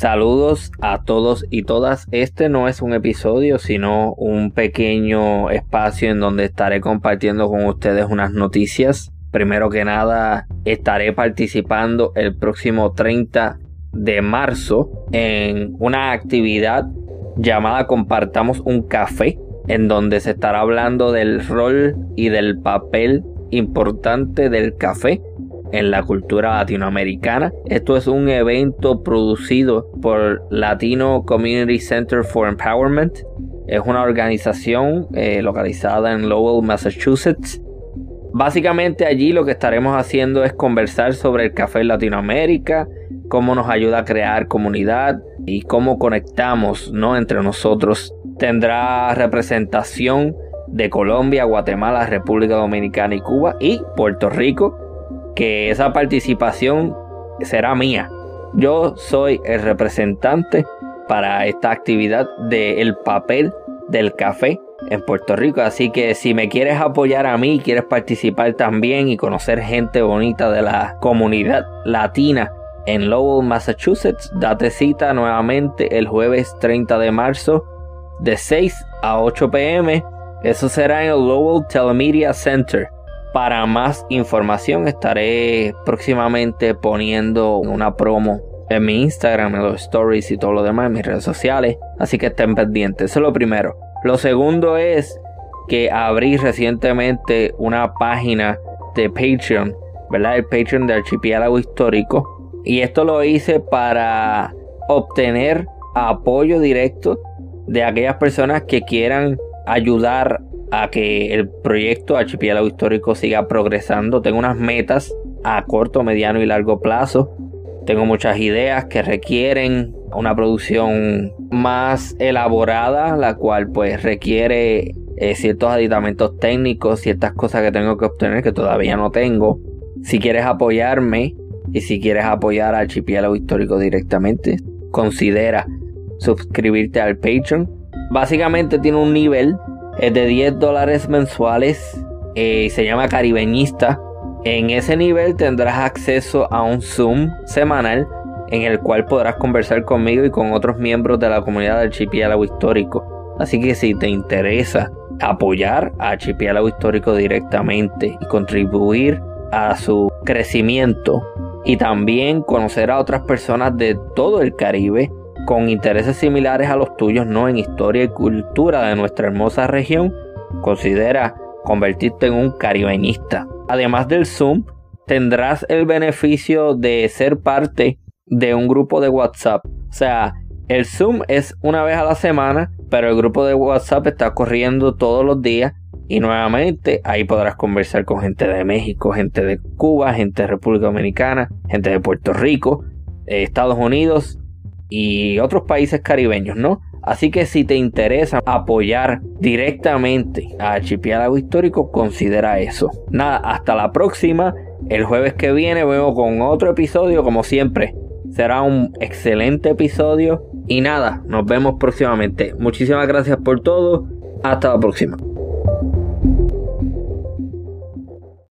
Saludos a todos y todas. Este no es un episodio, sino un pequeño espacio en donde estaré compartiendo con ustedes unas noticias. Primero que nada, estaré participando el próximo 30 de marzo en una actividad llamada Compartamos un café, en donde se estará hablando del rol y del papel importante del café en la cultura latinoamericana. Esto es un evento producido por Latino Community Center for Empowerment. Es una organización eh, localizada en Lowell, Massachusetts. Básicamente allí lo que estaremos haciendo es conversar sobre el café en Latinoamérica, cómo nos ayuda a crear comunidad y cómo conectamos ¿no? entre nosotros. Tendrá representación de Colombia, Guatemala, República Dominicana y Cuba y Puerto Rico que esa participación será mía. Yo soy el representante para esta actividad del papel del café en Puerto Rico. Así que si me quieres apoyar a mí, quieres participar también y conocer gente bonita de la comunidad latina en Lowell, Massachusetts, date cita nuevamente el jueves 30 de marzo de 6 a 8 pm. Eso será en el Lowell Telemedia Center. Para más información estaré próximamente poniendo una promo en mi Instagram, en los stories y todo lo demás, en mis redes sociales. Así que estén pendientes. Eso es lo primero. Lo segundo es que abrí recientemente una página de Patreon, ¿verdad? El Patreon de Archipiélago Histórico. Y esto lo hice para obtener apoyo directo de aquellas personas que quieran ayudar a que el proyecto Archipiélago Histórico siga progresando. Tengo unas metas a corto, mediano y largo plazo. Tengo muchas ideas que requieren una producción más elaborada, la cual pues requiere eh, ciertos aditamentos técnicos, ciertas cosas que tengo que obtener que todavía no tengo. Si quieres apoyarme y si quieres apoyar a Archipiélago Histórico directamente, considera suscribirte al Patreon. Básicamente tiene un nivel es de 10 dólares mensuales eh, y se llama Caribeñista. En ese nivel tendrás acceso a un Zoom semanal en el cual podrás conversar conmigo y con otros miembros de la comunidad del archipiélago histórico. Así que si te interesa apoyar a archipiélago histórico directamente y contribuir a su crecimiento y también conocer a otras personas de todo el Caribe con intereses similares a los tuyos, no en historia y cultura de nuestra hermosa región, considera convertirte en un caribeñista. Además del Zoom, tendrás el beneficio de ser parte de un grupo de WhatsApp. O sea, el Zoom es una vez a la semana, pero el grupo de WhatsApp está corriendo todos los días. Y nuevamente ahí podrás conversar con gente de México, gente de Cuba, gente de República Dominicana, gente de Puerto Rico, Estados Unidos y otros países caribeños, ¿no? Así que si te interesa apoyar directamente a Archipiélago Histórico, considera eso. Nada, hasta la próxima. El jueves que viene vengo con otro episodio, como siempre. Será un excelente episodio. Y nada, nos vemos próximamente. Muchísimas gracias por todo. Hasta la próxima.